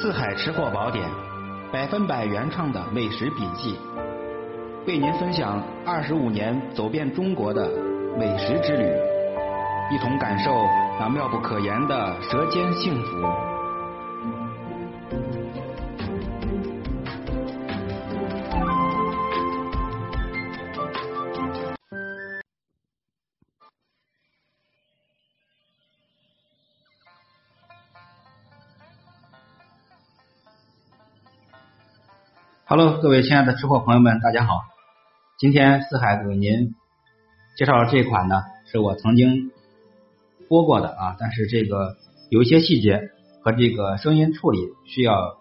四海吃货宝典，百分百原创的美食笔记，为您分享二十五年走遍中国的美食之旅，一同感受那妙不可言的舌尖幸福。Hello，各位亲爱的吃货朋友们，大家好。今天四海给您介绍的这款呢，是我曾经播过的啊，但是这个有一些细节和这个声音处理需要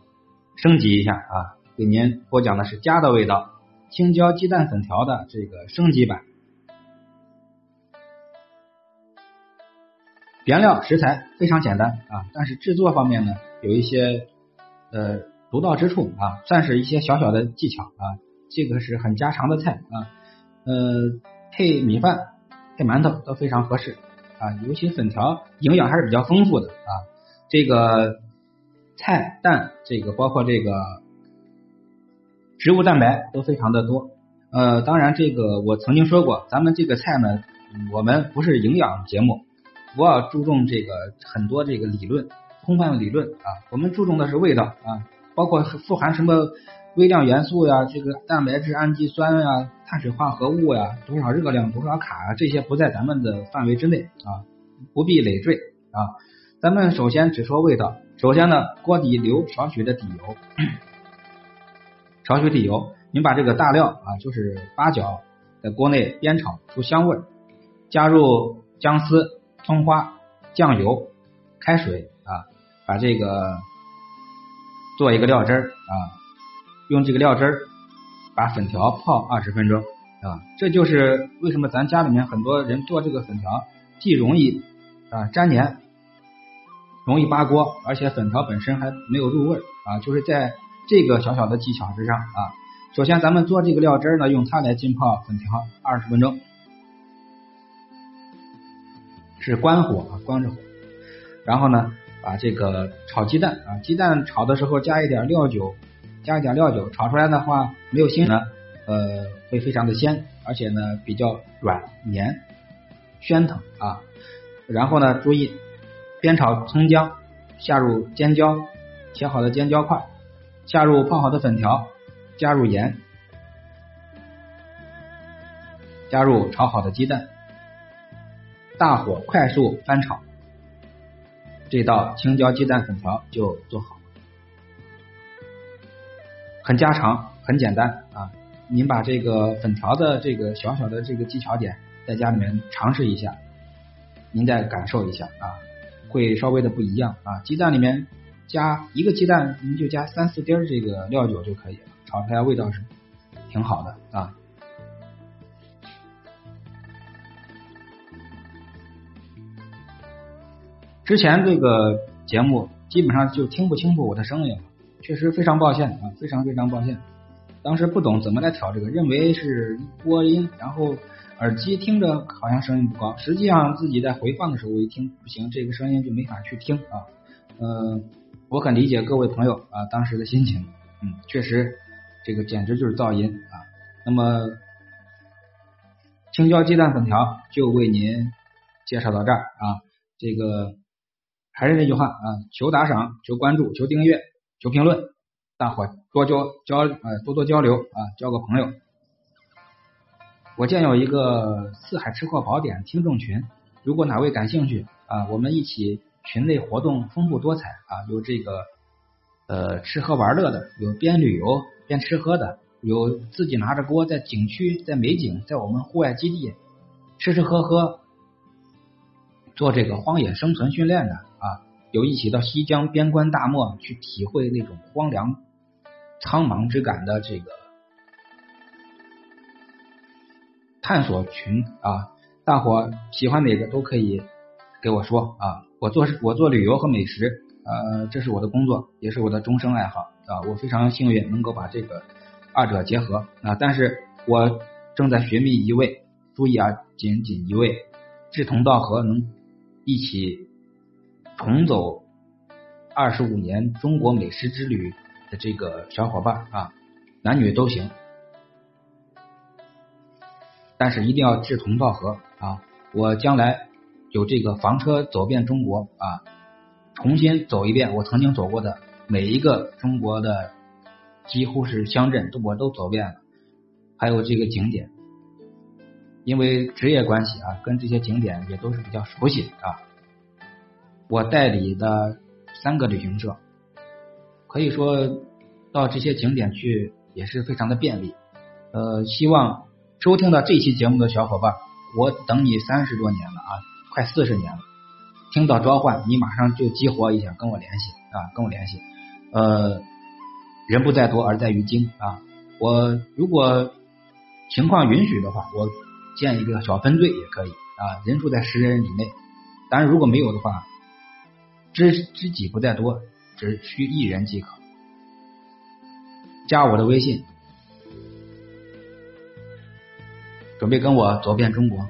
升级一下啊。给您播讲的是家的味道青椒鸡蛋粉条的这个升级版。原料食材非常简单啊，但是制作方面呢，有一些呃。独到之处啊，算是一些小小的技巧啊，这个是很家常的菜啊，呃，配米饭、配馒头都非常合适啊，尤其粉条营养还是比较丰富的啊，这个菜蛋这个包括这个植物蛋白都非常的多，呃，当然这个我曾经说过，咱们这个菜呢，我们不是营养节目，不要注重这个很多这个理论、空泛的理论啊，我们注重的是味道啊。包括富含什么微量元素呀，这个蛋白质、氨基酸呀、碳水化合物呀，多少热量、多少卡啊，这些不在咱们的范围之内啊，不必累赘啊。咱们首先只说味道。首先呢，锅底留少许的底油，少许底油，您把这个大料啊，就是八角，在锅内煸炒出香味，加入姜丝、葱花、酱油、开水啊，把这个。做一个料汁儿啊，用这个料汁儿把粉条泡二十分钟啊，这就是为什么咱家里面很多人做这个粉条既容易啊粘黏，容易扒锅，而且粉条本身还没有入味啊，就是在这个小小的技巧之上啊。首先咱们做这个料汁儿呢，用它来浸泡粉条二十分钟，是关火啊，关着火，然后呢。把这个炒鸡蛋啊，鸡蛋炒的时候加一点料酒，加一点料酒，炒出来的话没有腥呢，呃，会非常的鲜，而且呢比较软绵暄腾啊。然后呢，注意煸炒葱姜，下入尖椒，切好的尖椒块，下入泡好的粉条，加入盐，加入炒好的鸡蛋，大火快速翻炒。这道青椒鸡蛋粉条就做好了，很家常，很简单啊！您把这个粉条的这个小小的这个技巧点在家里面尝试一下，您再感受一下啊，会稍微的不一样啊！鸡蛋里面加一个鸡蛋，您就加三四滴这个料酒就可以了，炒出来味道是挺好的啊。之前这个节目基本上就听不清楚我的声音，确实非常抱歉啊，非常非常抱歉。当时不懂怎么来调这个，认为是播音，然后耳机听着好像声音不高，实际上自己在回放的时候我一听不行，这个声音就没法去听啊。嗯，我很理解各位朋友啊当时的心情，嗯，确实这个简直就是噪音啊。那么青椒鸡蛋粉条就为您介绍到这儿啊，这个。还是那句话啊，求打赏，求关注，求订阅，求评论，大伙多交交呃多多交流啊，交个朋友。我建有一个四海吃货宝典听众群，如果哪位感兴趣啊，我们一起群内活动丰富多彩啊，有这个呃吃喝玩乐的，有边旅游边吃喝的，有自己拿着锅在景区在美景在我们户外基地吃吃喝喝做这个荒野生存训练的。有一起到西江边关大漠去体会那种荒凉苍茫之感的这个探索群啊，大伙喜欢哪个都可以给我说啊。我做我做旅游和美食，呃，这是我的工作，也是我的终生爱好啊。我非常幸运能够把这个二者结合啊。但是我正在寻觅一位，注意啊，仅仅一位志同道合，能一起。重走二十五年中国美食之旅的这个小伙伴啊，男女都行，但是一定要志同道合啊！我将来有这个房车走遍中国啊，重新走一遍我曾经走过的每一个中国的几乎是乡镇，都我都走遍了，还有这个景点，因为职业关系啊，跟这些景点也都是比较熟悉啊。我代理的。三个旅行社，可以说到这些景点去也是非常的便利。呃，希望收听到这期节目的小伙伴，我等你三十多年了啊，快四十年了，听到召唤你马上就激活一下，跟我联系啊，跟我联系。呃，人不在多而在于精啊，我如果情况允许的话，我建一个小分队也可以啊，人数在十人以内。当然如果没有的话。知知己不在多，只需一人即可。加我的微信，准备跟我走遍中国。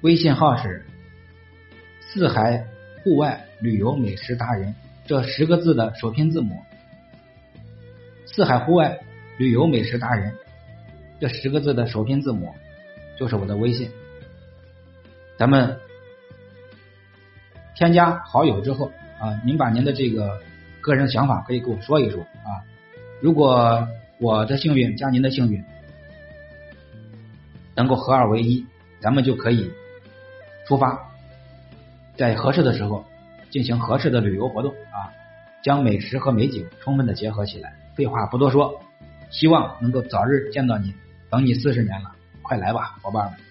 微信号是“四海户外旅游美食达人”这十个字的首拼字母。四海户外旅游美食达人这十个字的首拼字母就是我的微信。咱们。添加好友之后啊，您把您的这个个人想法可以给我说一说啊。如果我的幸运加您的幸运能够合二为一，咱们就可以出发，在合适的时候进行合适的旅游活动啊，将美食和美景充分的结合起来。废话不多说，希望能够早日见到你，等你四十年了，快来吧，伙伴们。